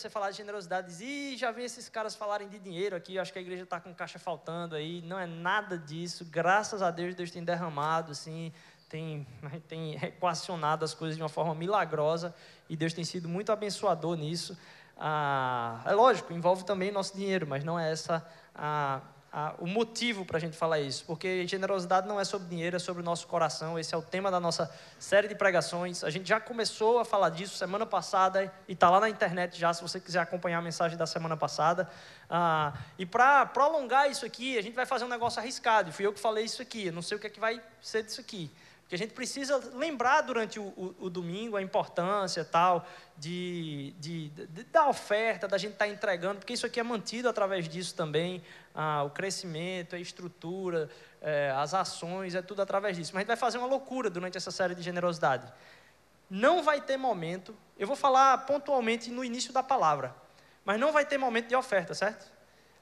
você falar de generosidade, e já vi esses caras falarem de dinheiro aqui, acho que a igreja está com caixa faltando aí, não é nada disso, graças a Deus, Deus tem derramado, assim, tem, tem equacionado as coisas de uma forma milagrosa, e Deus tem sido muito abençoador nisso. Ah, é lógico, envolve também nosso dinheiro, mas não é essa a o motivo para a gente falar isso, porque generosidade não é sobre dinheiro, é sobre o nosso coração. Esse é o tema da nossa série de pregações. A gente já começou a falar disso semana passada e está lá na internet já, se você quiser acompanhar a mensagem da semana passada. Ah, e para prolongar isso aqui, a gente vai fazer um negócio arriscado. Fui eu que falei isso aqui, eu não sei o que, é que vai ser disso aqui. Porque a gente precisa lembrar durante o, o, o domingo a importância tal de, de, de, da oferta, da gente estar tá entregando, porque isso aqui é mantido através disso também. Ah, o crescimento, a estrutura, é, as ações, é tudo através disso. Mas a gente vai fazer uma loucura durante essa série de generosidade. Não vai ter momento, eu vou falar pontualmente no início da palavra, mas não vai ter momento de oferta, certo?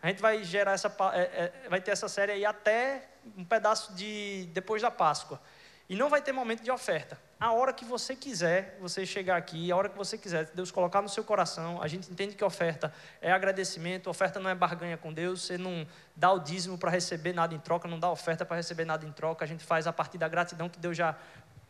A gente vai gerar essa, é, é, vai ter essa série aí até um pedaço de depois da Páscoa. E não vai ter momento de oferta. A hora que você quiser, você chegar aqui, a hora que você quiser, Deus colocar no seu coração, a gente entende que oferta é agradecimento, oferta não é barganha com Deus, você não dá o dízimo para receber nada em troca, não dá oferta para receber nada em troca, a gente faz a partir da gratidão que Deus já,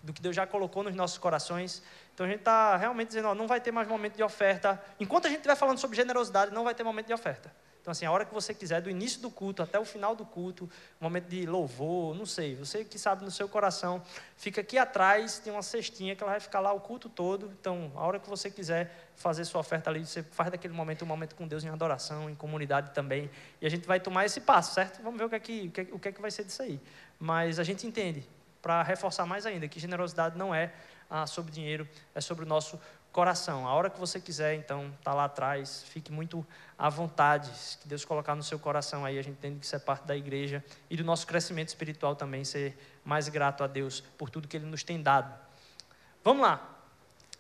do que Deus já colocou nos nossos corações. Então a gente está realmente dizendo, ó, não vai ter mais momento de oferta. Enquanto a gente estiver falando sobre generosidade, não vai ter momento de oferta. Então, assim, a hora que você quiser, do início do culto até o final do culto, momento de louvor, não sei, você que sabe no seu coração, fica aqui atrás, tem uma cestinha que ela vai ficar lá o culto todo. Então, a hora que você quiser fazer sua oferta ali, você faz daquele momento um momento com Deus em adoração, em comunidade também. E a gente vai tomar esse passo, certo? Vamos ver o que é que, o que, é, que, é vai ser disso aí. Mas a gente entende, para reforçar mais ainda, que generosidade não é ah, sobre dinheiro, é sobre o nosso coração. A hora que você quiser, então, está lá atrás, fique muito à vontade. Que Deus colocar no seu coração aí, a gente entende que isso é parte da igreja e do nosso crescimento espiritual também, ser mais grato a Deus por tudo que Ele nos tem dado. Vamos lá.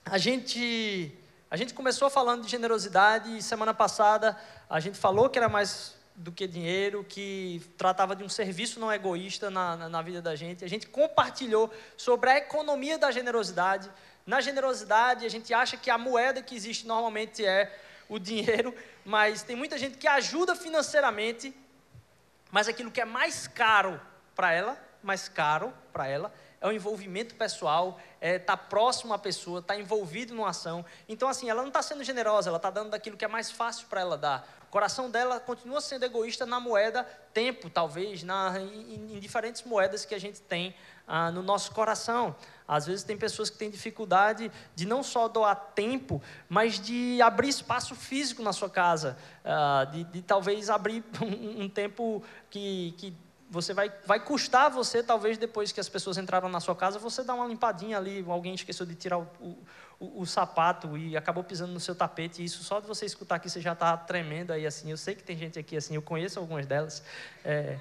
A gente, a gente começou falando de generosidade e semana passada a gente falou que era mais do que dinheiro, que tratava de um serviço não egoísta na, na, na vida da gente. A gente compartilhou sobre a economia da generosidade na generosidade, a gente acha que a moeda que existe normalmente é o dinheiro, mas tem muita gente que ajuda financeiramente, mas aquilo que é mais caro para ela, mais caro para ela, é o envolvimento pessoal, é estar tá próximo à pessoa, estar tá envolvido numa ação. Então, assim, ela não está sendo generosa, ela está dando daquilo que é mais fácil para ela dar. O coração dela continua sendo egoísta na moeda tempo, talvez, na, em, em diferentes moedas que a gente tem ah, no nosso coração. Às vezes tem pessoas que têm dificuldade de não só doar tempo, mas de abrir espaço físico na sua casa, ah, de, de, talvez abrir um, tempo que, que você vai, vai custar você, talvez depois que as pessoas entraram na sua casa, você dá uma limpadinha ali, alguém esqueceu de tirar o, o, o, o sapato e acabou pisando no seu tapete, e isso só de você escutar aqui você já está tremendo aí assim. Eu sei que tem gente aqui assim, eu conheço algumas delas. É,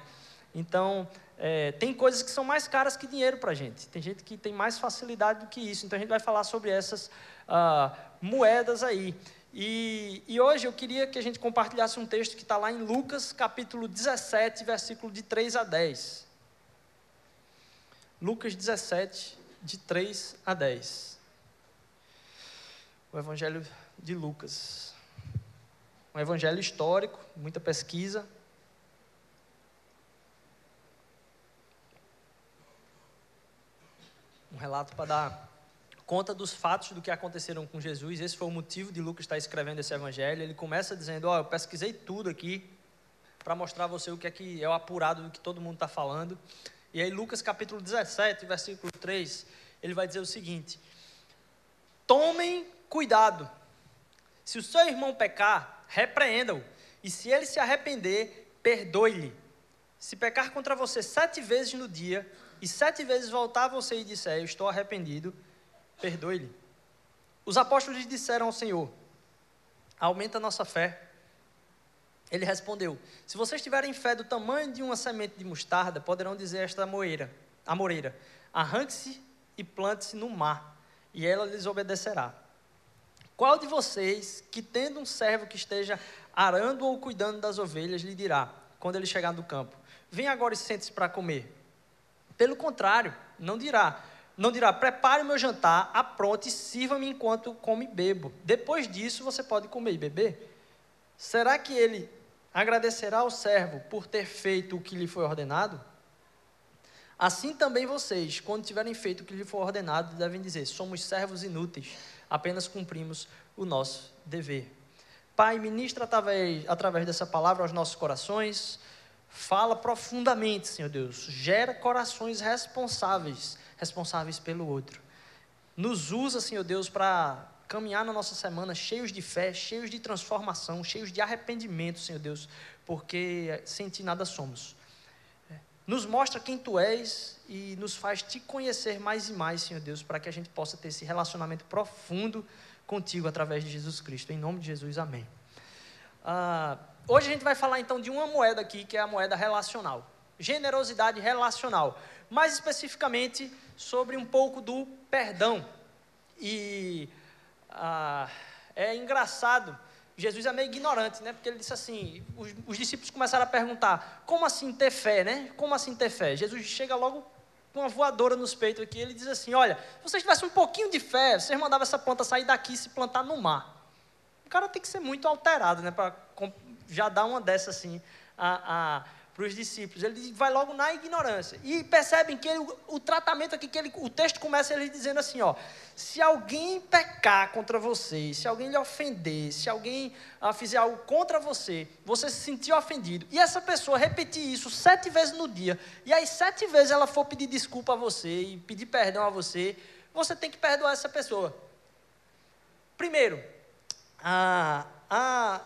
então, é, tem coisas que são mais caras que dinheiro para a gente. Tem gente que tem mais facilidade do que isso. Então a gente vai falar sobre essas ah, moedas aí. E, e, hoje eu queria que a gente compartilhasse um texto que está lá em Lucas, capítulo 17, versículo de 3 a 10. Lucas 17, de 3 a 10. O Evangelho de Lucas. Um evangelho histórico, muita pesquisa, relato para dar conta dos fatos do que aconteceram com Jesus. Esse foi o motivo de Lucas estar escrevendo esse evangelho. Ele começa dizendo: Ó, oh, eu pesquisei tudo aqui para mostrar a você o que é que é o apurado do que todo mundo está falando. E aí, Lucas capítulo 17, versículo 3, ele vai dizer o seguinte: Tomem cuidado. Se o seu irmão pecar, repreenda-o. E se ele se arrepender, perdoe-lhe. Se pecar contra você sete vezes no dia, e sete vezes voltar a você e disser: Eu estou arrependido, perdoe-lhe. Os apóstolos disseram ao Senhor: Aumenta a nossa fé. Ele respondeu: Se vocês tiverem fé do tamanho de uma semente de mostarda, poderão dizer esta moeira, a moreira: Arranque-se e plante-se no mar, e ela lhes obedecerá. Qual de vocês, que tendo um servo que esteja arando ou cuidando das ovelhas, lhe dirá, quando ele chegar no campo: Vem agora e sente-se para comer? Pelo contrário, não dirá: não dirá, prepare o meu jantar, apronte sirva-me enquanto come e bebo. Depois disso você pode comer e beber. Será que ele agradecerá ao servo por ter feito o que lhe foi ordenado? Assim também vocês, quando tiverem feito o que lhe for ordenado, devem dizer: somos servos inúteis, apenas cumprimos o nosso dever. Pai, ministra através, através dessa palavra aos nossos corações, fala profundamente, Senhor Deus, gera corações responsáveis responsáveis pelo outro. Nos usa, Senhor Deus, para caminhar na nossa semana cheios de fé, cheios de transformação, cheios de arrependimento, Senhor Deus, porque sem Ti nada somos. Nos mostra quem Tu és e nos faz Te conhecer mais e mais, Senhor Deus, para que a gente possa ter esse relacionamento profundo contigo através de Jesus Cristo. Em nome de Jesus, amém. Ah, hoje a gente vai falar então de uma moeda aqui, que é a moeda relacional. Generosidade relacional. Mais especificamente, sobre um pouco do perdão. E ah, é engraçado, Jesus é meio ignorante, né? Porque ele disse assim: os, os, discípulos começaram a perguntar, como assim ter fé, né? Como assim ter fé? Jesus chega logo com uma voadora nos peitos aqui, ele diz assim: Olha, se vocês tivessem um pouquinho de fé, vocês mandavam essa planta sair daqui e se plantar no mar. O cara tem que ser muito alterado, né? Para já dar uma dessa assim. A, a, para os discípulos. Ele vai logo na ignorância. E percebem que ele, o tratamento aqui, que ele, o texto começa ele dizendo assim: ó, se alguém pecar contra você, se alguém lhe ofender, se alguém ah, fizer algo contra você, você se sentiu ofendido, e essa pessoa repetir isso sete vezes no dia, e aí sete vezes ela for pedir desculpa a você e pedir perdão a você, você tem que perdoar essa pessoa. Primeiro, ah, ah,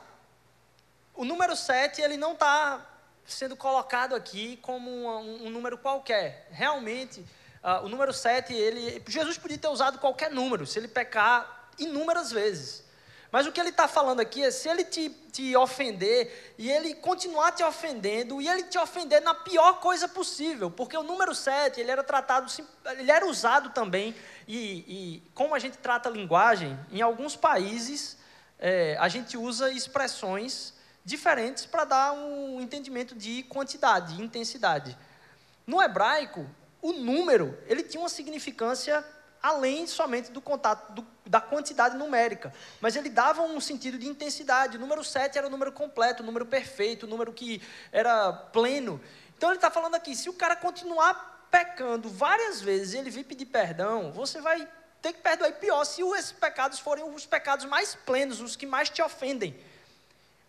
o número sete ele não está sendo colocado aqui como um, um número qualquer. Realmente, uh, o número 7, ele, Jesus podia ter usado qualquer número, se ele pecar inúmeras vezes. Mas o que ele está falando aqui é se ele te, te ofender e ele continuar te ofendendo e ele te ofender na pior coisa possível, porque o número 7 ele era tratado, ele era usado também, e, e como a gente trata a linguagem, em alguns países é, a gente usa expressões diferentes para dar um entendimento de quantidade, de intensidade. No hebraico, o número ele tinha uma significância além somente do contato do, da quantidade numérica, mas ele dava um sentido de intensidade. O número 7 era o número completo, o número perfeito, o número que era pleno. Então ele está falando aqui: se o cara continuar pecando várias vezes e ele vir pedir perdão, você vai ter que perdoar. E pior, se esses pecados forem os pecados mais plenos, os que mais te ofendem.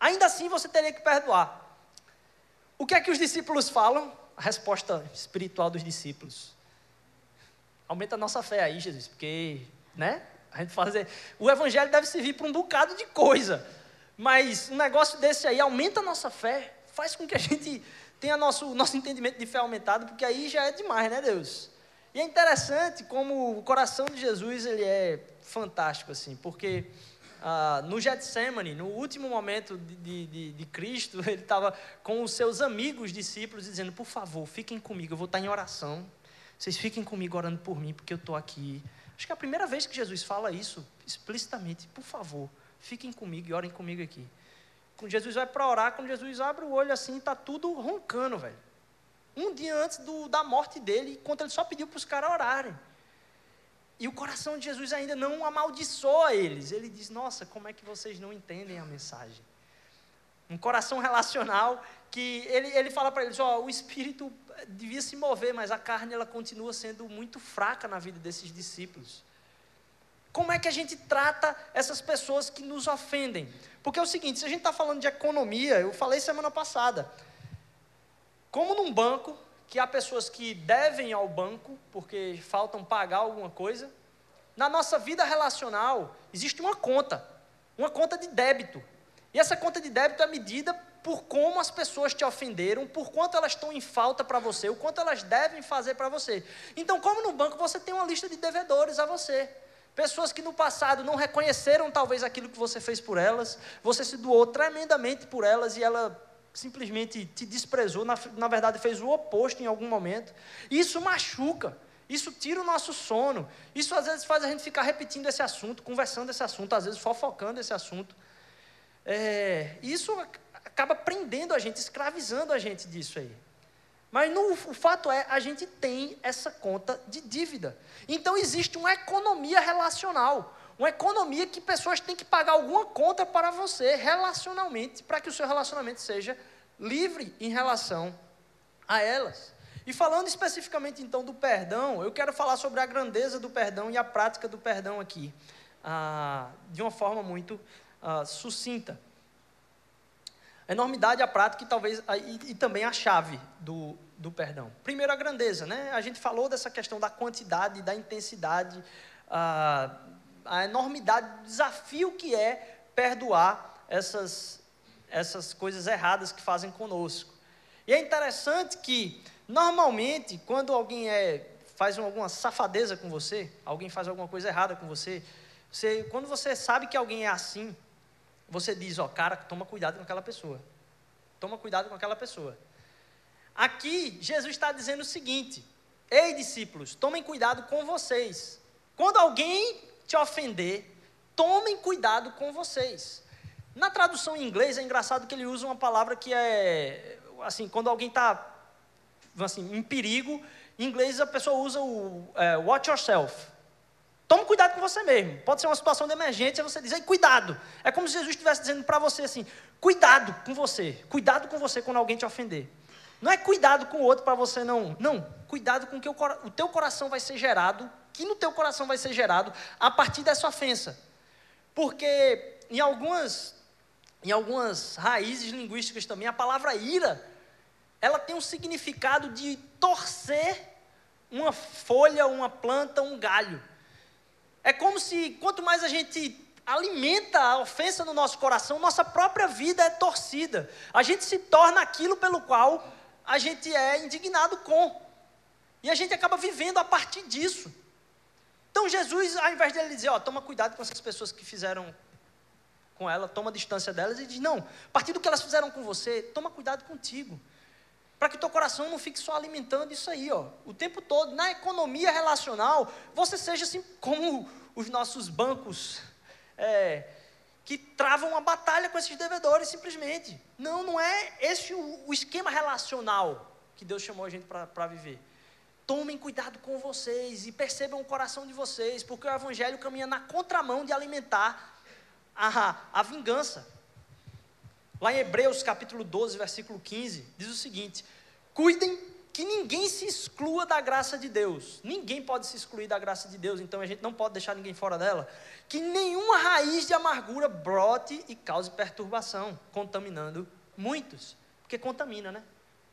Ainda assim você teria que perdoar. O que é que os discípulos falam? A resposta espiritual dos discípulos. Aumenta a nossa fé aí, Jesus, porque, né? A gente fazer. O evangelho deve servir para um bocado de coisa. Mas um negócio desse aí aumenta a nossa fé, faz com que a gente tenha nosso, nosso entendimento de fé aumentado, porque aí já é demais, né, Deus? E é interessante como o coração de Jesus ele é fantástico, assim, porque ah, no Getsemane, no último momento de, de, de Cristo, ele estava com os seus amigos discípulos dizendo: Por favor, fiquem comigo, eu vou estar em oração. Vocês fiquem comigo orando por mim, porque eu estou aqui. Acho que é a primeira vez que Jesus fala isso explicitamente: Por favor, fiquem comigo e orem comigo aqui. Quando Jesus vai para orar, quando Jesus abre o olho assim, está tudo roncando, velho. Um dia antes do, da morte dele, enquanto ele só pediu para os caras orarem. E o coração de Jesus ainda não amaldiçoa eles. Ele diz: Nossa, como é que vocês não entendem a mensagem? Um coração relacional que ele, ele fala para eles: Ó, oh, o espírito devia se mover, mas a carne ela continua sendo muito fraca na vida desses discípulos. Como é que a gente trata essas pessoas que nos ofendem? Porque é o seguinte: se a gente está falando de economia, eu falei semana passada, como num banco, que há pessoas que devem ao banco porque faltam pagar alguma coisa. Na nossa vida relacional, existe uma conta, uma conta de débito. E essa conta de débito é medida por como as pessoas te ofenderam, por quanto elas estão em falta para você, o quanto elas devem fazer para você. Então, como no banco você tem uma lista de devedores a você. Pessoas que no passado não reconheceram talvez aquilo que você fez por elas, você se doou tremendamente por elas e ela simplesmente te desprezou, na, na verdade fez o oposto em algum momento. Isso machuca, isso tira o nosso sono, isso às vezes faz a gente ficar repetindo esse assunto, conversando esse assunto, às vezes fofocando esse assunto. É, isso acaba prendendo a gente, escravizando a gente disso aí. Mas no, o fato é, a gente tem essa conta de dívida. Então existe uma economia relacional. Uma economia que pessoas têm que pagar alguma conta para você relacionalmente, para que o seu relacionamento seja livre em relação a elas. E falando especificamente então do perdão, eu quero falar sobre a grandeza do perdão e a prática do perdão aqui, ah, de uma forma muito ah, sucinta. A enormidade, a prática e talvez e, e também a chave do, do perdão. Primeiro a grandeza, né? A gente falou dessa questão da quantidade, da intensidade, ah, a enormidade do desafio que é perdoar essas, essas coisas erradas que fazem conosco. E é interessante que, normalmente, quando alguém é, faz alguma safadeza com você, alguém faz alguma coisa errada com você, você, quando você sabe que alguém é assim, você diz, ó, cara, toma cuidado com aquela pessoa. Toma cuidado com aquela pessoa. Aqui, Jesus está dizendo o seguinte: Ei, discípulos, tomem cuidado com vocês. Quando alguém te ofender, tomem cuidado com vocês. Na tradução em inglês é engraçado que ele usa uma palavra que é assim, quando alguém está assim, em perigo, em inglês a pessoa usa o é, watch yourself. Tome cuidado com você mesmo. Pode ser uma situação de emergência, você diz, cuidado. É como se Jesus estivesse dizendo para você assim: cuidado com você. Cuidado com você quando alguém te ofender. Não é cuidado com o outro para você não. Não, cuidado com que o, o teu coração vai ser gerado, que no teu coração vai ser gerado a partir dessa ofensa. Porque em algumas, em algumas raízes linguísticas também, a palavra ira, ela tem um significado de torcer uma folha, uma planta, um galho. É como se quanto mais a gente alimenta a ofensa no nosso coração, nossa própria vida é torcida. A gente se torna aquilo pelo qual a gente é indignado com. E a gente acaba vivendo a partir disso. Então Jesus, ao invés de ele dizer, ó, toma cuidado com essas pessoas que fizeram com ela, toma distância delas, ele diz, não, a partir do que elas fizeram com você, toma cuidado contigo. Para que teu coração não fique só alimentando isso aí, ó, o tempo todo. Na economia relacional, você seja assim como os nossos bancos é, que travam uma batalha com esses devedores simplesmente. Não, não é esse o, o esquema relacional que Deus chamou a gente para viver. Tomem cuidado com vocês e percebam o coração de vocês, porque o Evangelho caminha na contramão de alimentar a, a vingança. Lá em Hebreus capítulo 12, versículo 15, diz o seguinte: Cuidem que ninguém se exclua da graça de Deus. Ninguém pode se excluir da graça de Deus, então a gente não pode deixar ninguém fora dela. Que nenhuma raiz de amargura brote e cause perturbação, contaminando muitos. Porque contamina, né?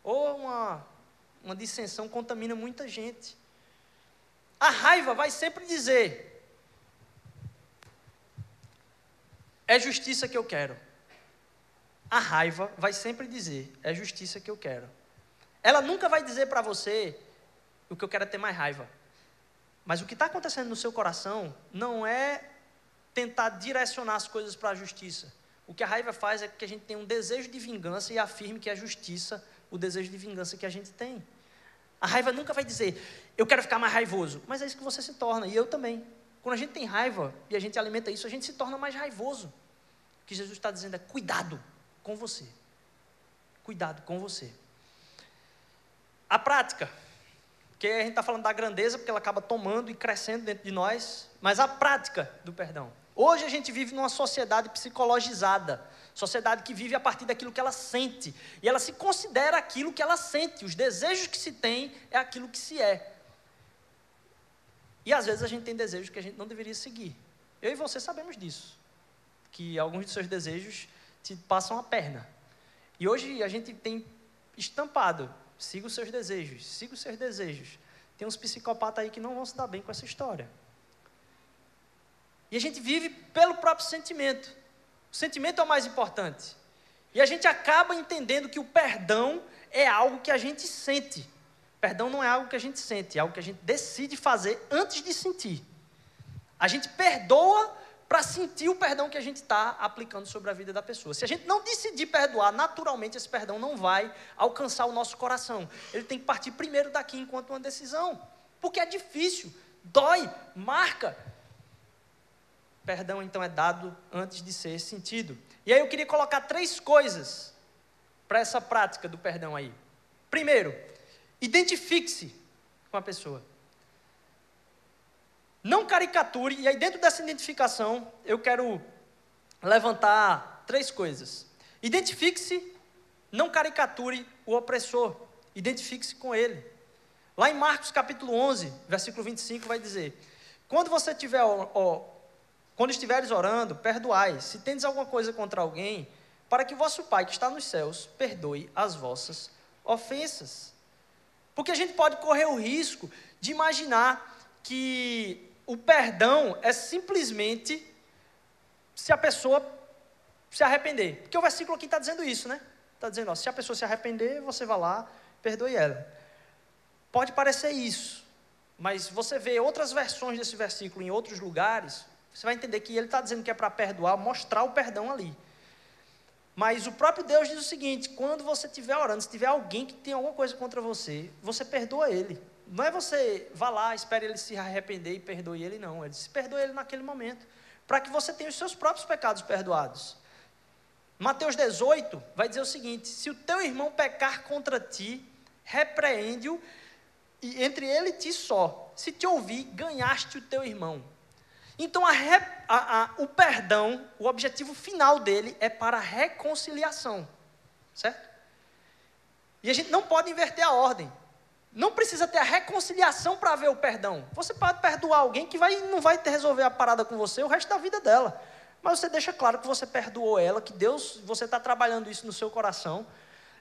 Ou uma, uma dissensão contamina muita gente. A raiva vai sempre dizer: é justiça que eu quero. A raiva vai sempre dizer: é justiça que eu quero. Ela nunca vai dizer para você o que eu quero é ter mais raiva. Mas o que está acontecendo no seu coração não é tentar direcionar as coisas para a justiça. O que a raiva faz é que a gente tem um desejo de vingança e afirme que é justiça o desejo de vingança que a gente tem. A raiva nunca vai dizer, eu quero ficar mais raivoso. Mas é isso que você se torna, e eu também. Quando a gente tem raiva e a gente alimenta isso, a gente se torna mais raivoso. O que Jesus está dizendo é: cuidado com você. Cuidado com você. A prática, que a gente está falando da grandeza, porque ela acaba tomando e crescendo dentro de nós, mas a prática do perdão. Hoje a gente vive numa sociedade psicologizada, sociedade que vive a partir daquilo que ela sente, e ela se considera aquilo que ela sente, os desejos que se tem é aquilo que se é. E às vezes a gente tem desejos que a gente não deveria seguir. Eu e você sabemos disso, que alguns de seus desejos te passam a perna. E hoje a gente tem estampado Siga os seus desejos, siga os seus desejos. Tem uns psicopatas aí que não vão se dar bem com essa história. E a gente vive pelo próprio sentimento. O sentimento é o mais importante. E a gente acaba entendendo que o perdão é algo que a gente sente. Perdão não é algo que a gente sente, é algo que a gente decide fazer antes de sentir. A gente perdoa para sentir o perdão que a gente está aplicando sobre a vida da pessoa. Se a gente não decidir perdoar, naturalmente esse perdão não vai alcançar o nosso coração. Ele tem que partir primeiro daqui enquanto uma decisão. Porque é difícil, dói, marca. Perdão então é dado antes de ser sentido. E aí eu queria colocar três coisas para essa prática do perdão aí. Primeiro, Identifique-se com a pessoa. Não caricature, e aí dentro dessa identificação, eu quero levantar três coisas. Identifique-se, não caricature o opressor, identifique-se com ele. Lá em Marcos capítulo 11, versículo 25, vai dizer: Quando você tiver, quando estiveres orando, perdoai, se tendes alguma coisa contra alguém, para que vosso Pai que está nos céus perdoe as vossas ofensas. Porque a gente pode correr o risco de imaginar que o perdão é simplesmente se a pessoa se arrepender. Porque o versículo aqui está dizendo isso, né? Está dizendo, ó, se a pessoa se arrepender, você vai lá, perdoe ela. Pode parecer isso, mas você vê outras versões desse versículo em outros lugares, você vai entender que ele está dizendo que é para perdoar, mostrar o perdão ali. Mas o próprio Deus diz o seguinte: quando você estiver orando, se tiver alguém que tem alguma coisa contra você, você perdoa ele. Não é você vá lá, espere ele se arrepender e perdoe ele, não. Ele diz, perdoe ele naquele momento, para que você tenha os seus próprios pecados perdoados. Mateus 18 vai dizer o seguinte: se o teu irmão pecar contra ti, repreende-o, e entre ele e ti só. Se te ouvir, ganhaste o teu irmão. Então, a, a, a, o perdão, o objetivo final dele é para a reconciliação, certo? E a gente não pode inverter a ordem. Não precisa ter a reconciliação para ver o perdão. Você pode perdoar alguém que vai, não vai resolver a parada com você o resto da vida dela. Mas você deixa claro que você perdoou ela, que Deus, você está trabalhando isso no seu coração.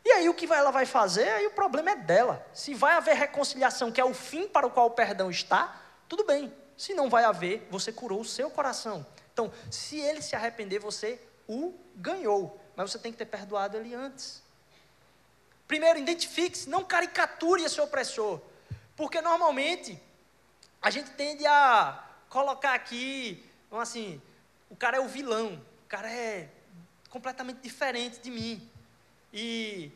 E aí o que ela vai fazer, aí o problema é dela. Se vai haver reconciliação, que é o fim para o qual o perdão está, tudo bem. Se não vai haver, você curou o seu coração. Então, se ele se arrepender, você o ganhou. Mas você tem que ter perdoado ele antes. Primeiro, identifique-se, não caricature esse opressor. Porque normalmente a gente tende a colocar aqui, assim, o cara é o vilão, o cara é completamente diferente de mim. E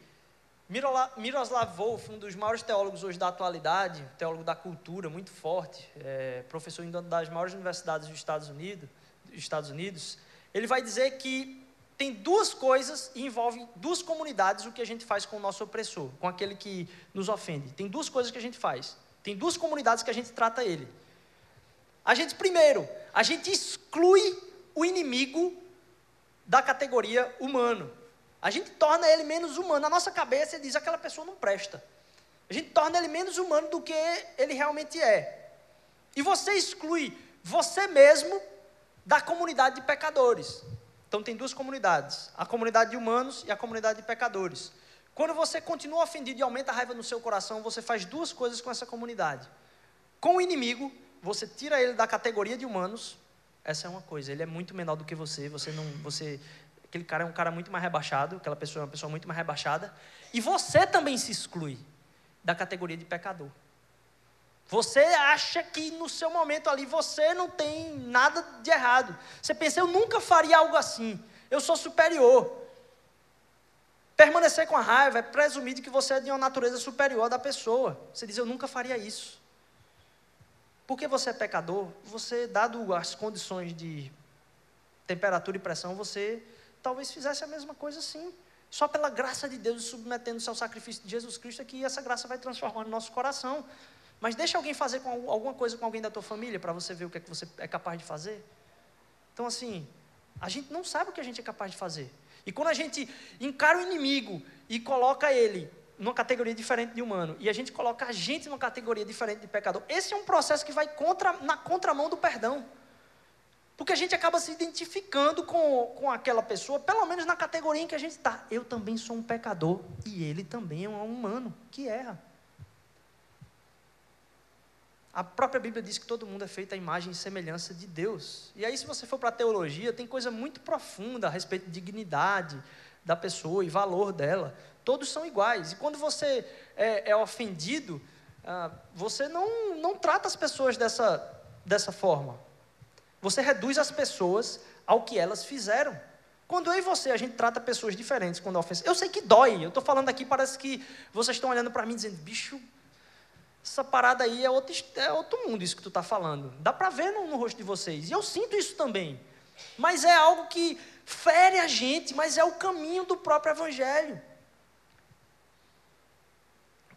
Miroslav Volf, um dos maiores teólogos hoje da atualidade, teólogo da cultura, muito forte, é, professor em uma das maiores universidades dos Estados Unidos, Estados Unidos, ele vai dizer que tem duas coisas e envolve duas comunidades o que a gente faz com o nosso opressor, com aquele que nos ofende. Tem duas coisas que a gente faz. Tem duas comunidades que a gente trata ele. A gente, primeiro, a gente exclui o inimigo da categoria humano. A gente torna ele menos humano. Na nossa cabeça, ele diz: aquela pessoa não presta. A gente torna ele menos humano do que ele realmente é. E você exclui você mesmo da comunidade de pecadores. Então tem duas comunidades: a comunidade de humanos e a comunidade de pecadores. Quando você continua ofendido e aumenta a raiva no seu coração, você faz duas coisas com essa comunidade. Com o inimigo, você tira ele da categoria de humanos. Essa é uma coisa, ele é muito menor do que você, você não, você aquele cara é um cara muito mais rebaixado, aquela pessoa é uma pessoa muito mais rebaixada, e você também se exclui da categoria de pecador. Você acha que no seu momento ali você não tem nada de errado. Você pensa, eu nunca faria algo assim. Eu sou superior. Permanecer com a raiva é presumir que você é de uma natureza superior da pessoa. Você diz, eu nunca faria isso. Porque você é pecador, você, dado as condições de temperatura e pressão, você talvez fizesse a mesma coisa sim. Só pela graça de Deus, submetendo-se ao sacrifício de Jesus Cristo, é que essa graça vai transformar o nosso coração. Mas deixa alguém fazer com, alguma coisa com alguém da tua família para você ver o que é que você é capaz de fazer. Então, assim, a gente não sabe o que a gente é capaz de fazer. E quando a gente encara o inimigo e coloca ele numa categoria diferente de humano, e a gente coloca a gente numa categoria diferente de pecador, esse é um processo que vai contra, na contramão do perdão. Porque a gente acaba se identificando com, com aquela pessoa, pelo menos na categoria em que a gente está. Eu também sou um pecador e ele também é um humano que erra. A própria Bíblia diz que todo mundo é feito à imagem e semelhança de Deus. E aí, se você for para a teologia, tem coisa muito profunda a respeito de dignidade da pessoa e valor dela. Todos são iguais. E quando você é, é ofendido, ah, você não, não trata as pessoas dessa, dessa forma. Você reduz as pessoas ao que elas fizeram. Quando eu e você, a gente trata pessoas diferentes quando é ofensa. Eu sei que dói. Eu estou falando aqui, parece que vocês estão olhando para mim dizendo, bicho, essa parada aí é outro, é outro mundo, isso que tu está falando. Dá para ver no, no rosto de vocês. E eu sinto isso também. Mas é algo que fere a gente, mas é o caminho do próprio Evangelho.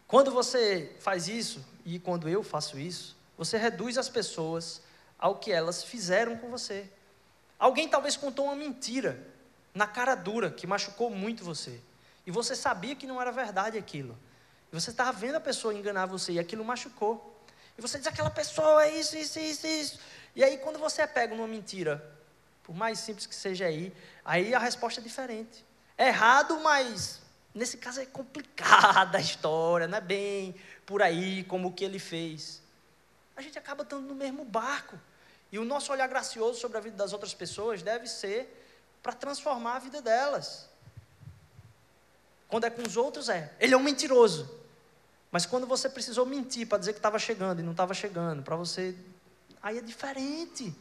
Quando você faz isso, e quando eu faço isso, você reduz as pessoas ao que elas fizeram com você. Alguém talvez contou uma mentira na cara dura que machucou muito você. E você sabia que não era verdade aquilo. E você estava vendo a pessoa enganar você e aquilo machucou. E você diz: aquela pessoa é isso, isso, isso, isso. E aí, quando você é pego numa mentira, por mais simples que seja aí, aí a resposta é diferente. É errado, mas nesse caso é complicada a história, não é bem por aí como o que ele fez. A gente acaba estando no mesmo barco. E o nosso olhar gracioso sobre a vida das outras pessoas deve ser para transformar a vida delas. Quando é com os outros, é. Ele é um mentiroso. Mas quando você precisou mentir para dizer que estava chegando e não estava chegando, para você. Aí é diferente.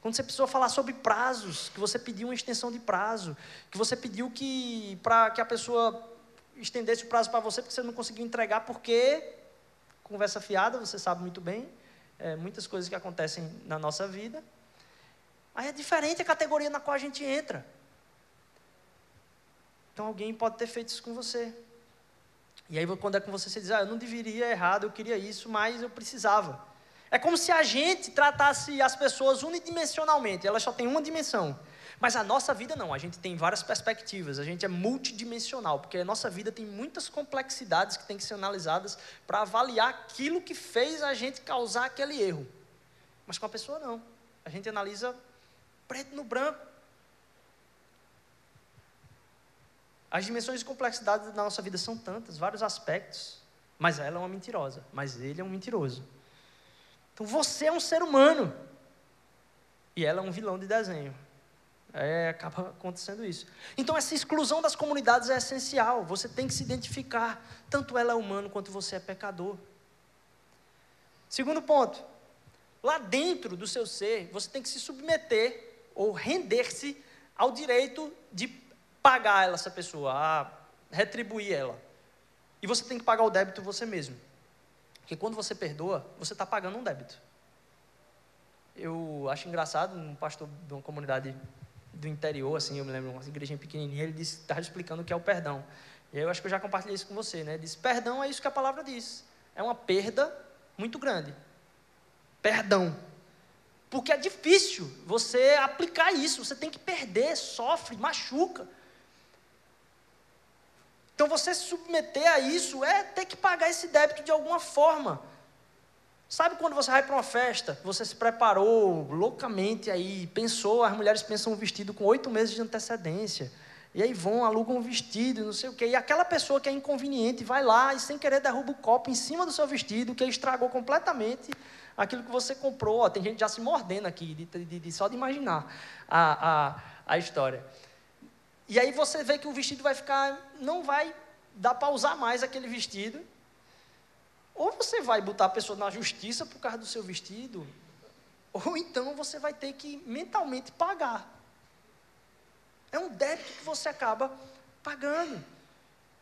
Quando você precisou falar sobre prazos, que você pediu uma extensão de prazo, que você pediu que para que a pessoa estendesse o prazo para você porque você não conseguiu entregar, porque conversa fiada, você sabe muito bem, é, muitas coisas que acontecem na nossa vida. Aí é diferente a categoria na qual a gente entra. Então alguém pode ter feito isso com você. E aí quando é com você, você diz, ah, eu não deveria errado, eu queria isso, mas eu precisava. É como se a gente tratasse as pessoas unidimensionalmente, elas só têm uma dimensão. Mas a nossa vida não, a gente tem várias perspectivas, a gente é multidimensional, porque a nossa vida tem muitas complexidades que têm que ser analisadas para avaliar aquilo que fez a gente causar aquele erro. Mas com a pessoa não. A gente analisa preto no branco. As dimensões de complexidade da nossa vida são tantas, vários aspectos. Mas ela é uma mentirosa, mas ele é um mentiroso. Então você é um ser humano. E ela é um vilão de desenho. É, acaba acontecendo isso. Então, essa exclusão das comunidades é essencial. Você tem que se identificar. Tanto ela é humano quanto você é pecador. Segundo ponto. Lá dentro do seu ser, você tem que se submeter ou render-se ao direito de pagar essa pessoa, retribuir ela. E você tem que pagar o débito você mesmo. Porque quando você perdoa, você está pagando um débito. Eu acho engraçado, um pastor de uma comunidade do interior, assim, eu me lembro, uma igrejinha pequenininha, ele estava explicando o que é o perdão. E eu acho que eu já compartilhei isso com você, né? Ele disse, perdão é isso que a palavra diz. É uma perda muito grande. Perdão. Porque é difícil você aplicar isso, você tem que perder, sofre, machuca. Então você se submeter a isso é ter que pagar esse débito de alguma forma. Sabe quando você vai para uma festa, você se preparou loucamente aí, pensou, as mulheres pensam um vestido com oito meses de antecedência. E aí vão, alugam um vestido, não sei o quê. E aquela pessoa que é inconveniente vai lá e sem querer derruba o copo em cima do seu vestido, que estragou completamente aquilo que você comprou. Ó, tem gente já se mordendo aqui, de, de, de, só de imaginar a, a, a história. E aí você vê que o vestido vai ficar, não vai dar para usar mais aquele vestido. Ou você vai botar a pessoa na justiça por causa do seu vestido, ou então você vai ter que mentalmente pagar. É um débito que você acaba pagando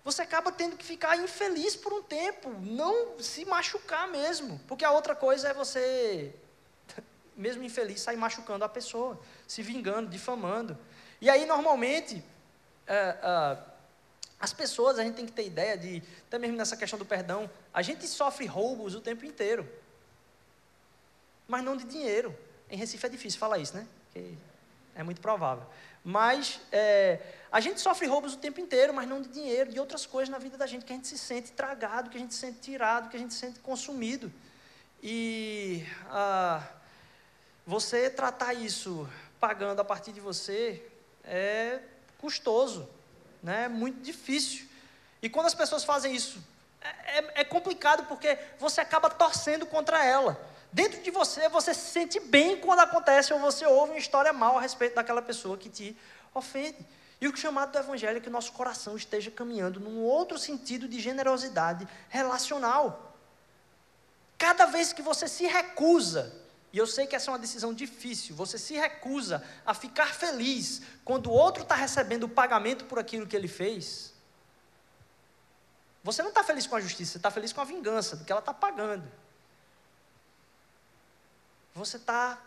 você acaba tendo que ficar infeliz por um tempo, não se machucar mesmo, porque a outra coisa é você, mesmo infeliz, sair machucando a pessoa, se vingando, difamando. E aí, normalmente, é, é, as pessoas, a gente tem que ter ideia de, até mesmo nessa questão do perdão, a gente sofre roubos o tempo inteiro, mas não de dinheiro. Em Recife é difícil falar isso, né? Porque é muito provável. Mas é, a gente sofre roubos o tempo inteiro, mas não de dinheiro, de outras coisas na vida da gente, que a gente se sente tragado, que a gente se sente tirado, que a gente se sente consumido. E ah, você tratar isso pagando a partir de você é custoso, né? é muito difícil. E quando as pessoas fazem isso, é, é, é complicado porque você acaba torcendo contra ela. Dentro de você, você se sente bem quando acontece ou você ouve uma história mal a respeito daquela pessoa que te ofende. E o chamado do Evangelho é que o nosso coração esteja caminhando num outro sentido de generosidade relacional. Cada vez que você se recusa, e eu sei que essa é uma decisão difícil, você se recusa a ficar feliz quando o outro está recebendo o pagamento por aquilo que ele fez, você não está feliz com a justiça, você está feliz com a vingança, do que ela está pagando você está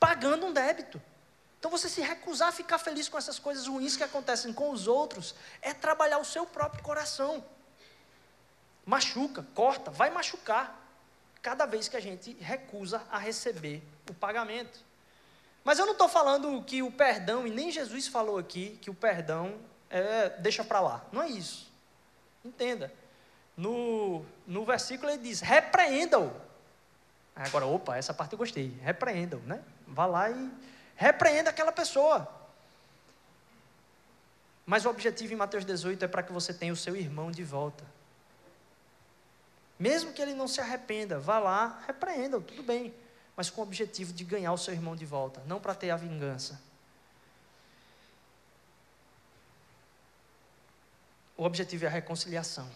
pagando um débito. Então, você se recusar a ficar feliz com essas coisas ruins que acontecem com os outros, é trabalhar o seu próprio coração. Machuca, corta, vai machucar cada vez que a gente recusa a receber o pagamento. Mas eu não estou falando que o perdão, e nem Jesus falou aqui, que o perdão é, deixa para lá. Não é isso. Entenda. No, no versículo ele diz: repreenda-o. Agora, opa, essa parte eu gostei. Repreenda-o, né? Vá lá e repreenda aquela pessoa. Mas o objetivo em Mateus 18 é para que você tenha o seu irmão de volta. Mesmo que ele não se arrependa, vá lá, repreenda, tudo bem. Mas com o objetivo de ganhar o seu irmão de volta, não para ter a vingança. O objetivo é a reconciliação.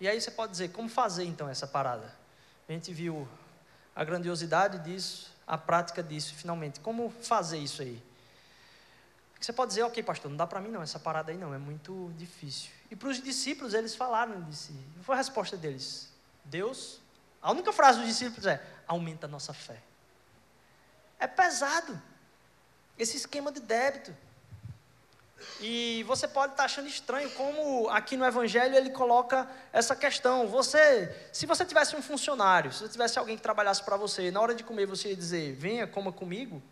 E aí você pode dizer, como fazer então essa parada? A gente viu a grandiosidade disso, a prática disso, finalmente. Como fazer isso aí? Você pode dizer, ok, pastor, não dá para mim não, essa parada aí não, é muito difícil. E para os discípulos, eles falaram de si. Foi a resposta deles. Deus, a única frase dos discípulos é, aumenta a nossa fé. É pesado. Esse esquema de débito. E você pode estar achando estranho como aqui no Evangelho ele coloca essa questão. Você, se você tivesse um funcionário, se você tivesse alguém que trabalhasse para você, na hora de comer você ia dizer, venha, coma comigo.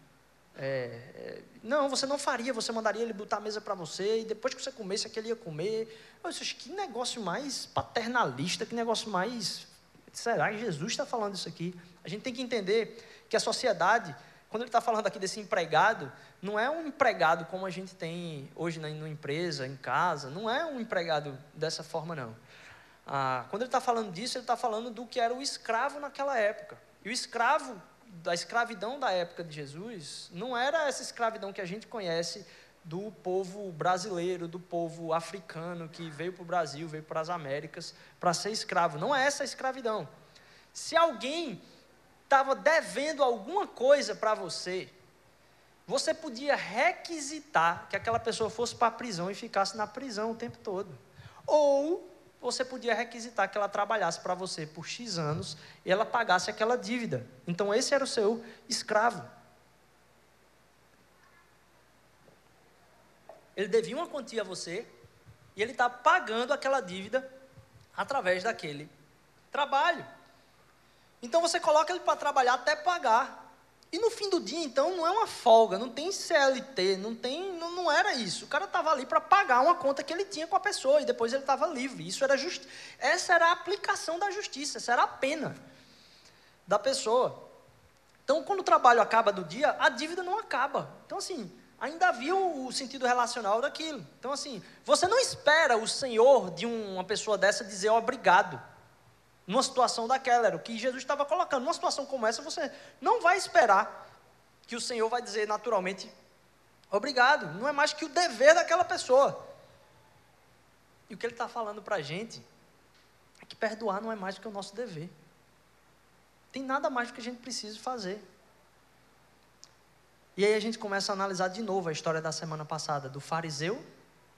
É, é, não, você não faria, você mandaria ele botar a mesa para você, e depois que você comesse, aquele ia comer. Eu disse, que negócio mais paternalista, que negócio mais. Será que Jesus está falando isso aqui? A gente tem que entender que a sociedade, quando ele está falando aqui desse empregado, não é um empregado como a gente tem hoje na, na empresa, em casa, não é um empregado dessa forma, não. Ah, quando ele está falando disso, ele está falando do que era o escravo naquela época. E o escravo da escravidão da época de Jesus não era essa escravidão que a gente conhece do povo brasileiro, do povo africano que veio para o Brasil, veio para as Américas para ser escravo. Não é essa a escravidão. Se alguém estava devendo alguma coisa para você, você podia requisitar que aquela pessoa fosse para a prisão e ficasse na prisão o tempo todo. Ou você podia requisitar que ela trabalhasse para você por X anos e ela pagasse aquela dívida. Então, esse era o seu escravo. Ele devia uma quantia a você e ele está pagando aquela dívida através daquele trabalho. Então, você coloca ele para trabalhar até pagar. E no fim do dia, então, não é uma folga, não tem CLT, não tem, não, não era isso. O cara estava ali para pagar uma conta que ele tinha com a pessoa e depois ele estava livre. Isso era just... Essa era a aplicação da justiça, essa era a pena da pessoa. Então, quando o trabalho acaba do dia, a dívida não acaba. Então, assim, ainda havia o sentido relacional daquilo. Então, assim, você não espera o Senhor de uma pessoa dessa dizer obrigado numa situação daquela, era o que Jesus estava colocando. Numa situação como essa, você não vai esperar que o Senhor vai dizer naturalmente, obrigado. Não é mais que o dever daquela pessoa. E o que ele está falando para a gente é que perdoar não é mais que o nosso dever. Tem nada mais que a gente precisa fazer. E aí a gente começa a analisar de novo a história da semana passada, do fariseu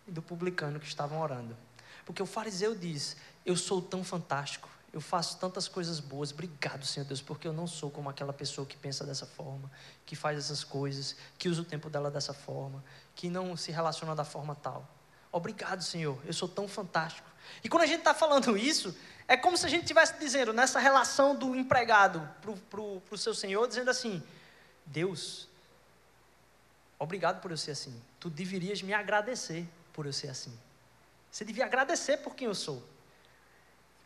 e do publicano que estavam orando. Porque o fariseu diz: Eu sou tão fantástico, eu faço tantas coisas boas. Obrigado, Senhor Deus, porque eu não sou como aquela pessoa que pensa dessa forma, que faz essas coisas, que usa o tempo dela dessa forma, que não se relaciona da forma tal. Obrigado, Senhor, eu sou tão fantástico. E quando a gente está falando isso, é como se a gente estivesse dizendo, nessa relação do empregado para o seu Senhor, dizendo assim: Deus, obrigado por eu ser assim. Tu deverias me agradecer por eu ser assim. Você devia agradecer por quem eu sou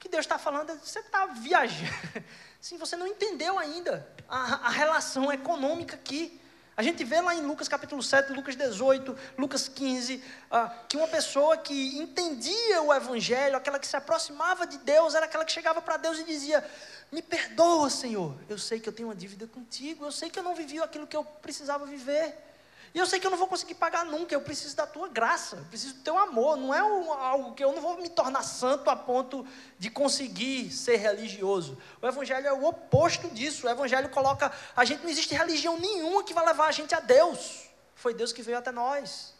que Deus está falando, você está viajando. Sim, você não entendeu ainda a, a, relação econômica aqui. A gente vê lá em Lucas capítulo 7, Lucas 18, Lucas 15, ah, que uma pessoa que entendia o Evangelho, aquela que se aproximava de Deus, era aquela que chegava para Deus e dizia: Me perdoa, Senhor, eu sei que eu tenho uma dívida contigo, eu sei que eu não vivi aquilo que eu precisava viver. E eu sei que eu não vou conseguir pagar nunca, eu preciso da tua graça, eu preciso do teu amor, não é algo que eu não vou me tornar santo a ponto de conseguir ser religioso. O evangelho é o oposto disso. O evangelho coloca a gente não existe religião nenhuma que vai levar a gente a Deus. Foi Deus que veio até nós.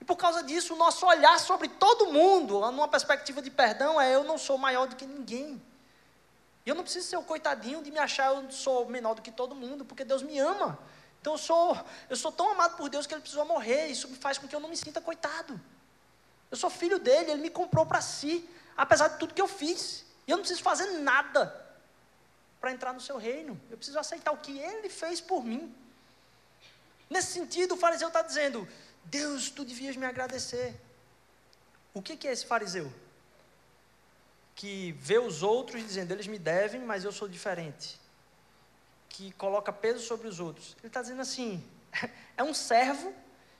E por causa disso, o nosso olhar sobre todo mundo, numa perspectiva de perdão, é eu não sou maior do que ninguém. E eu não preciso ser o coitadinho de me achar eu sou menor do que todo mundo, porque Deus me ama. Então eu sou, eu sou tão amado por Deus que ele precisou morrer. Isso faz com que eu não me sinta coitado. Eu sou filho dele, ele me comprou para si. apesar de tudo que eu fiz. E eu não preciso fazer nada para entrar no seu reino. Eu preciso aceitar o que ele fez por mim. Nesse sentido, o fariseu está dizendo: Deus, tu devias me agradecer. O que, que é esse fariseu? Que vê os outros dizendo, eles me devem, mas eu sou diferente. Que coloca peso sobre os outros. Ele está dizendo assim: é um servo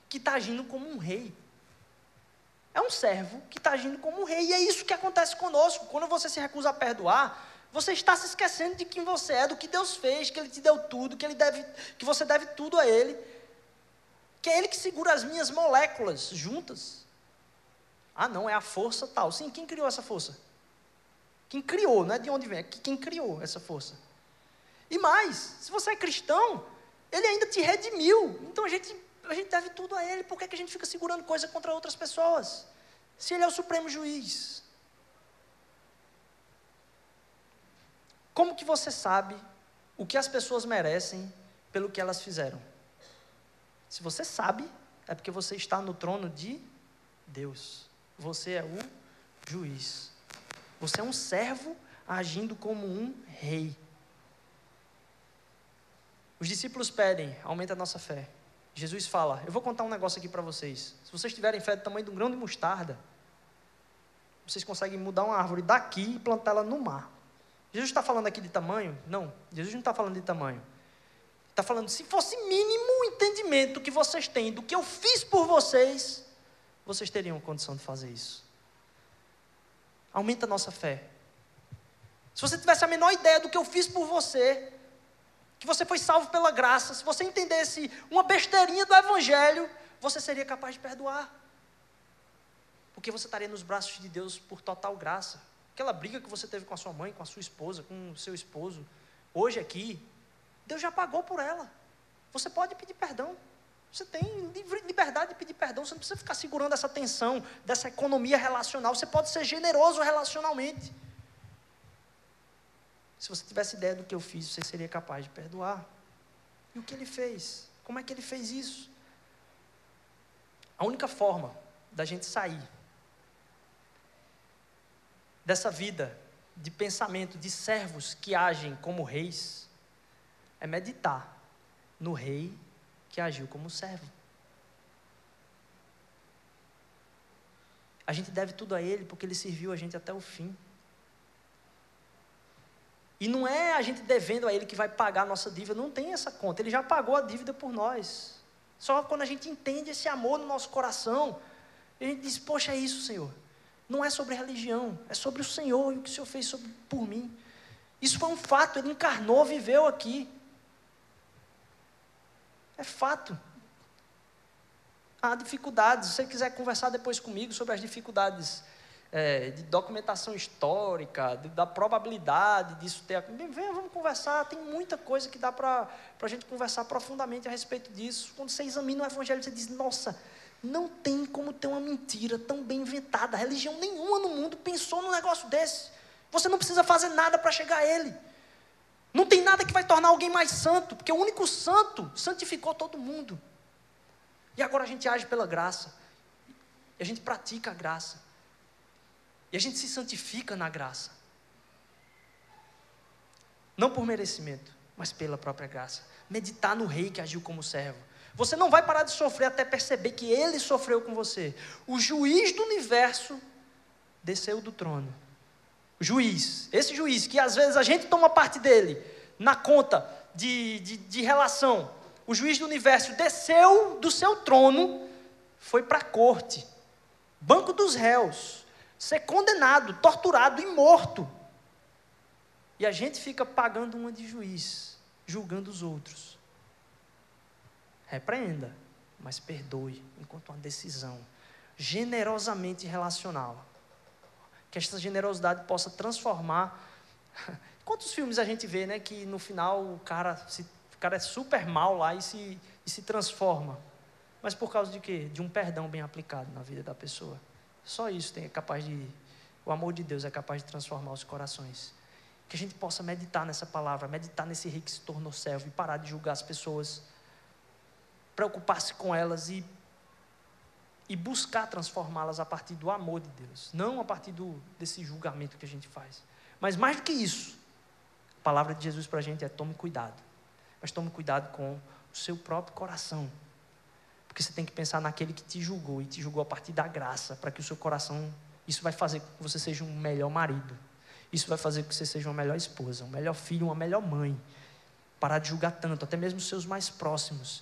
que está agindo como um rei. É um servo que está agindo como um rei. E é isso que acontece conosco. Quando você se recusa a perdoar, você está se esquecendo de quem você é, do que Deus fez, que Ele te deu tudo, que, ele deve, que você deve tudo a Ele. Que é Ele que segura as minhas moléculas juntas. Ah, não, é a força tal. Sim, quem criou essa força? Quem criou, não é de onde vem, é quem criou essa força. E mais, se você é cristão, Ele ainda te redimiu. Então a gente a gente deve tudo a Ele. Por que, que a gente fica segurando coisa contra outras pessoas? Se Ele é o supremo juiz. Como que você sabe o que as pessoas merecem pelo que elas fizeram? Se você sabe, é porque você está no trono de Deus. Você é o juiz. Você é um servo agindo como um rei. Os discípulos pedem, aumenta a nossa fé. Jesus fala: Eu vou contar um negócio aqui para vocês. Se vocês tiverem fé do tamanho de um grão de mostarda, vocês conseguem mudar uma árvore daqui e plantá-la no mar. Jesus está falando aqui de tamanho? Não, Jesus não está falando de tamanho. Está falando, se fosse mínimo o entendimento que vocês têm do que eu fiz por vocês, vocês teriam condição de fazer isso. Aumenta a nossa fé. Se você tivesse a menor ideia do que eu fiz por você, que você foi salvo pela graça, se você entendesse uma besteirinha do Evangelho, você seria capaz de perdoar. Porque você estaria nos braços de Deus por total graça. Aquela briga que você teve com a sua mãe, com a sua esposa, com o seu esposo, hoje aqui, Deus já pagou por ela. Você pode pedir perdão. Você tem liberdade de pedir perdão. Você não precisa ficar segurando essa tensão, dessa economia relacional. Você pode ser generoso relacionalmente. Se você tivesse ideia do que eu fiz, você seria capaz de perdoar. E o que ele fez? Como é que ele fez isso? A única forma da gente sair dessa vida de pensamento de servos que agem como reis é meditar no rei que agiu como servo. A gente deve tudo a ele porque ele serviu a gente até o fim. E não é a gente devendo a Ele que vai pagar a nossa dívida, não tem essa conta, Ele já pagou a dívida por nós. Só quando a gente entende esse amor no nosso coração, a gente diz: Poxa, é isso, Senhor. Não é sobre religião, é sobre o Senhor e o que o Senhor fez sobre, por mim. Isso foi um fato, Ele encarnou, viveu aqui. É fato. Há dificuldades. Se você quiser conversar depois comigo sobre as dificuldades é, de documentação histórica, de, da probabilidade disso ter. Venha, vamos conversar. Tem muita coisa que dá para a gente conversar profundamente a respeito disso. Quando você examina o Evangelho, você diz: nossa, não tem como ter uma mentira tão bem inventada. Religião nenhuma no mundo pensou num negócio desse. Você não precisa fazer nada para chegar a Ele. Não tem nada que vai tornar alguém mais santo, porque o único santo santificou todo mundo. E agora a gente age pela graça. E a gente pratica a graça. E a gente se santifica na graça. Não por merecimento, mas pela própria graça. Meditar no rei que agiu como servo. Você não vai parar de sofrer até perceber que ele sofreu com você. O juiz do universo desceu do trono. O juiz, esse juiz, que às vezes a gente toma parte dele na conta de, de, de relação. O juiz do universo desceu do seu trono, foi para a corte, banco dos réus, ser condenado, torturado e morto. E a gente fica pagando uma de juiz, julgando os outros. Repreenda, mas perdoe enquanto uma decisão generosamente relacional. Que esta generosidade possa transformar. Quantos filmes a gente vê, né, que no final o cara, se, o cara é super mal lá e se, e se transforma. Mas por causa de quê? De um perdão bem aplicado na vida da pessoa. Só isso é capaz de. O amor de Deus é capaz de transformar os corações. Que a gente possa meditar nessa palavra, meditar nesse rei que se tornou servo e parar de julgar as pessoas, preocupar-se com elas e e buscar transformá-las a partir do amor de Deus, não a partir do, desse julgamento que a gente faz. Mas mais do que isso, a palavra de Jesus para a gente é: tome cuidado, mas tome cuidado com o seu próprio coração, porque você tem que pensar naquele que te julgou e te julgou a partir da graça, para que o seu coração, isso vai fazer com que você seja um melhor marido, isso vai fazer com que você seja uma melhor esposa, um melhor filho, uma melhor mãe. Parar de julgar tanto, até mesmo os seus mais próximos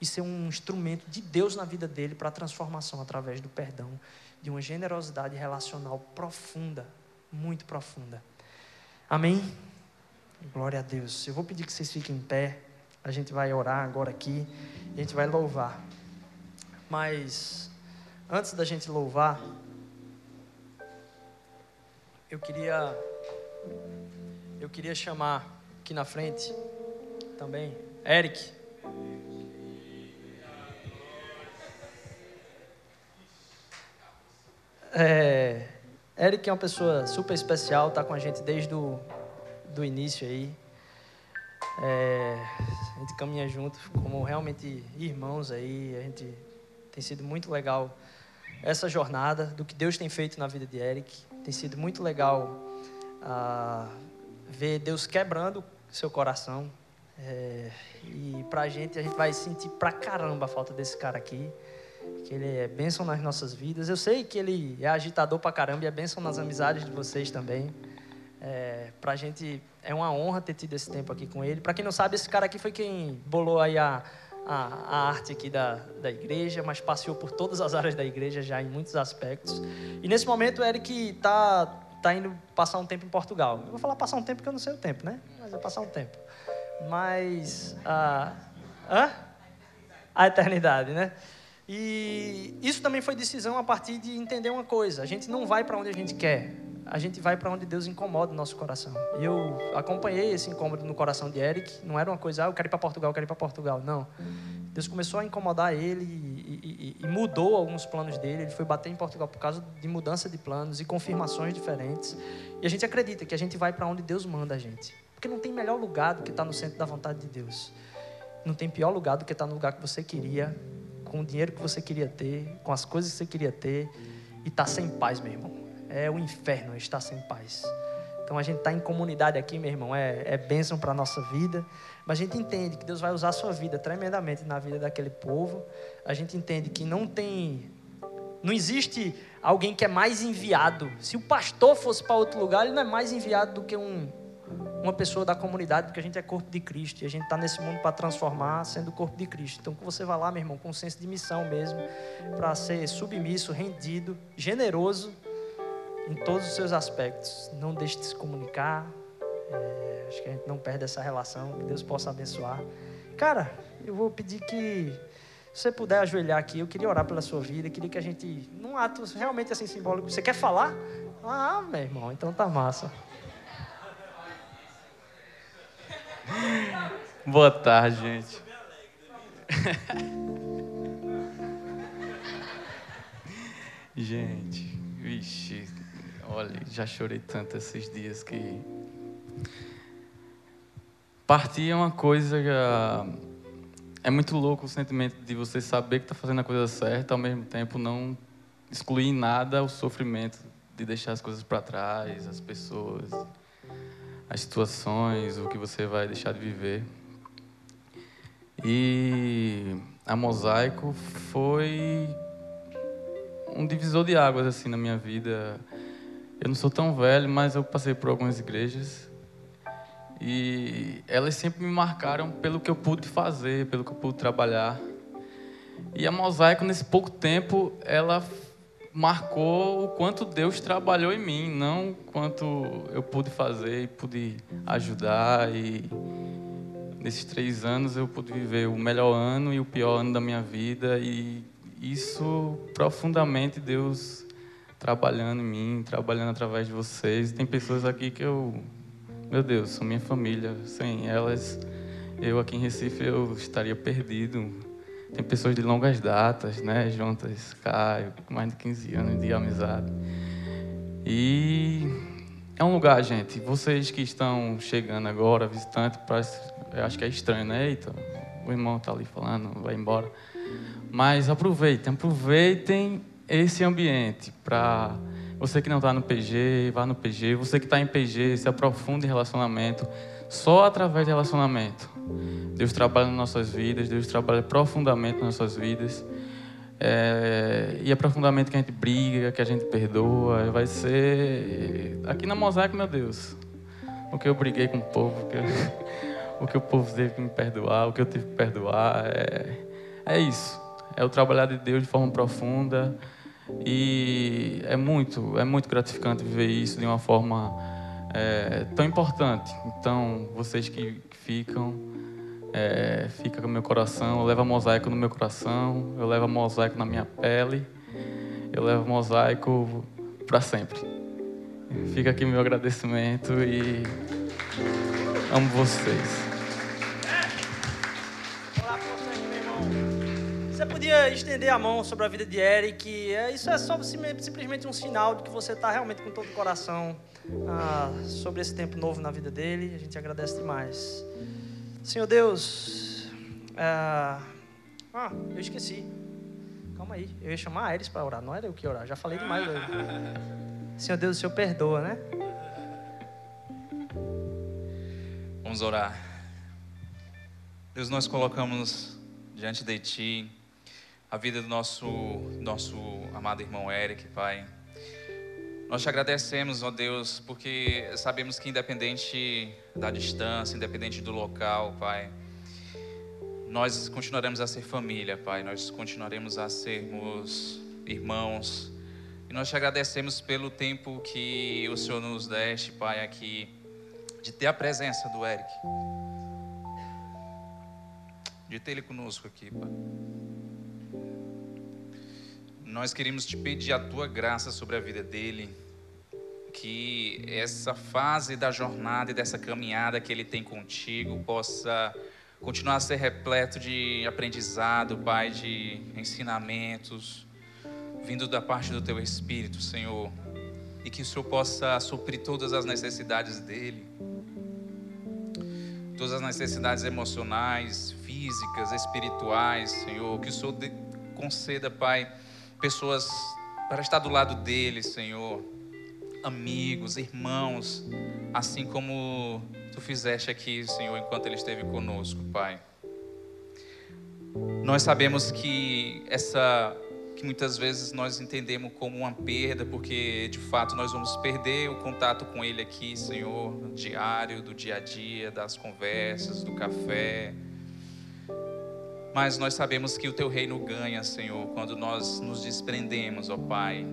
e ser um instrumento de Deus na vida dele para a transformação através do perdão, de uma generosidade relacional profunda, muito profunda. Amém? Glória a Deus. Eu vou pedir que vocês fiquem em pé. A gente vai orar agora aqui. A gente vai louvar. Mas antes da gente louvar, eu queria eu queria chamar aqui na frente também Eric. É, Eric é uma pessoa super especial, está com a gente desde o do início aí. É, a gente caminha junto como realmente irmãos aí. A gente tem sido muito legal essa jornada do que Deus tem feito na vida de Eric. Tem sido muito legal ah, ver Deus quebrando seu coração. É, e pra gente, a gente vai sentir pra caramba a falta desse cara aqui que ele é bênção nas nossas vidas. Eu sei que ele é agitador pra caramba e é bênção nas amizades de vocês também. É, pra gente é uma honra ter tido esse tempo aqui com ele. Para quem não sabe, esse cara aqui foi quem bolou aí a, a, a, arte aqui da, da igreja, mas passeou por todas as áreas da igreja já em muitos aspectos. E nesse momento o Eric está tá indo passar um tempo em Portugal. Eu vou falar passar um tempo porque eu não sei o tempo, né? Mas é passar um tempo. Mas. Ah, hã? A eternidade, né? E isso também foi decisão a partir de entender uma coisa: a gente não vai para onde a gente quer, a gente vai para onde Deus incomoda o nosso coração. E eu acompanhei esse incômodo no coração de Eric, não era uma coisa, ah, eu quero ir para Portugal, eu quero ir para Portugal. Não. Deus começou a incomodar ele e, e, e, mudou alguns planos dele. Ele foi bater em Portugal por causa de mudança de planos e confirmações diferentes. E a gente acredita que a gente vai para onde Deus manda a gente. Porque não tem melhor lugar do que estar no centro da vontade de Deus. Não tem pior lugar do que estar no lugar que você queria com o dinheiro que você queria ter, com as coisas que você queria ter, e tá sem paz, meu irmão. É o inferno estar sem paz. Então a gente está em comunidade aqui, meu irmão, é, é bênção para a nossa vida. Mas a gente entende que Deus vai usar a sua vida tremendamente na vida daquele povo. A gente entende que não tem. Não existe alguém que é mais enviado. Se o pastor fosse para outro lugar, ele não é mais enviado do que um, uma pessoa da comunidade, porque a gente é corpo de Cristo e a gente está nesse mundo para transformar sendo corpo de Cristo. Então, que você vá lá, meu irmão, com um senso de missão mesmo, para ser submisso, rendido, generoso em todos os seus aspectos. Não deixe de se comunicar. É, acho que a gente não perde essa relação. Que Deus possa abençoar. Cara, eu vou pedir que você puder ajoelhar aqui, eu queria orar pela sua vida, queria que a gente, num ato realmente assim simbólico, você quer falar? Ah, meu irmão, então tá massa. Boa tarde, gente. gente, vixe, olha, já chorei tanto esses dias que. Partir é uma coisa. Ah, é muito louco o sentimento de você saber que está fazendo a coisa certa, ao mesmo tempo não excluir nada o sofrimento de deixar as coisas para trás, as pessoas as situações, o que você vai deixar de viver. E a Mosaico foi um divisor de águas assim na minha vida. Eu não sou tão velho, mas eu passei por algumas igrejas e elas sempre me marcaram pelo que eu pude fazer, pelo que eu pude trabalhar. E a Mosaico nesse pouco tempo, ela marcou o quanto Deus trabalhou em mim, não quanto eu pude fazer e pude ajudar. E nesses três anos eu pude viver o melhor ano e o pior ano da minha vida. E isso profundamente Deus trabalhando em mim, trabalhando através de vocês. Tem pessoas aqui que eu, meu Deus, são minha família. Sem elas, eu aqui em Recife eu estaria perdido tem pessoas de longas datas, né? Juntas, Caio, mais de 15 anos de amizade. E é um lugar, gente, vocês que estão chegando agora, visitante, parece, eu acho que é estranho, né? Eita, o irmão está ali falando, vai embora. Mas aproveitem, aproveitem esse ambiente para você que não está no PG, vá no PG. Você que está em PG, se aprofunde em relacionamento. Só através de relacionamento. Deus trabalha nas nossas vidas, Deus trabalha profundamente nas nossas vidas. É, e é profundamente que a gente briga, que a gente perdoa. Vai ser. Aqui na Mosaico, meu Deus. O que eu briguei com o povo, o que, eu... o, que o povo teve que me perdoar, o que eu tive que perdoar. É, é isso. É o trabalhar de Deus de forma profunda. E é muito, é muito gratificante viver isso de uma forma é, tão importante. Então, vocês que ficam, é, fica com meu coração, eu levo mosaico no meu coração, eu levo mosaico na minha pele, eu levo mosaico para sempre. Fica aqui meu agradecimento e amo vocês. Você podia estender a mão sobre a vida de Eric. É, isso é só simplesmente um sinal de que você está realmente com todo o coração ah, sobre esse tempo novo na vida dele. A gente agradece demais. Senhor Deus, ah, ah eu esqueci. Calma aí, eu ia chamar a Eris para orar, não era eu que orar, já falei demais hoje. Senhor Deus, o Senhor perdoa, né? Vamos orar. Deus, nós colocamos diante de Ti a vida do nosso, nosso amado irmão Eric, Pai. Nós te agradecemos, ó Deus, porque sabemos que independente da distância, independente do local, Pai, nós continuaremos a ser família, Pai. Nós continuaremos a sermos irmãos. E nós te agradecemos pelo tempo que o Senhor nos deste, Pai, aqui, de ter a presença do Eric. De ter ele conosco aqui, Pai. Nós queremos te pedir a tua graça sobre a vida dele, que essa fase da jornada e dessa caminhada que ele tem contigo possa continuar a ser repleto de aprendizado, Pai, de ensinamentos, vindo da parte do teu Espírito, Senhor, e que o Senhor possa suprir todas as necessidades dele, todas as necessidades emocionais, físicas, espirituais, Senhor, que o Senhor conceda, Pai pessoas para estar do lado dele, Senhor, amigos, irmãos, assim como tu fizeste aqui, Senhor, enquanto ele esteve conosco, Pai. Nós sabemos que essa que muitas vezes nós entendemos como uma perda, porque de fato nós vamos perder o contato com ele aqui, Senhor, diário, do dia a dia, das conversas, do café, mas nós sabemos que o teu reino ganha, Senhor, quando nós nos desprendemos, ó Pai,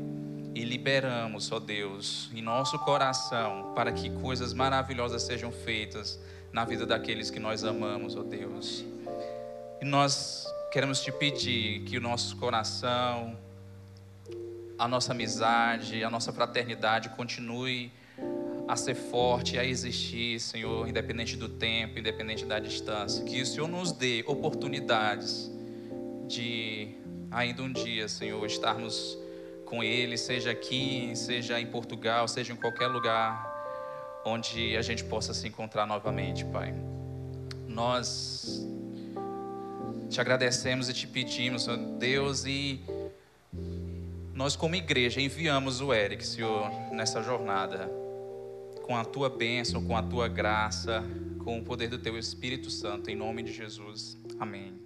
e liberamos, ó Deus, em nosso coração, para que coisas maravilhosas sejam feitas na vida daqueles que nós amamos, ó Deus. E nós queremos te pedir que o nosso coração, a nossa amizade, a nossa fraternidade continue a ser forte, a existir, Senhor, independente do tempo, independente da distância. Que o Senhor nos dê oportunidades de ainda um dia, Senhor, estarmos com Ele, seja aqui, seja em Portugal, seja em qualquer lugar onde a gente possa se encontrar novamente, Pai. Nós te agradecemos e te pedimos, Senhor Deus, e nós, como igreja, enviamos o Eric, Senhor, nessa jornada com a tua bênção, com a tua graça, com o poder do teu Espírito Santo, em nome de Jesus. Amém.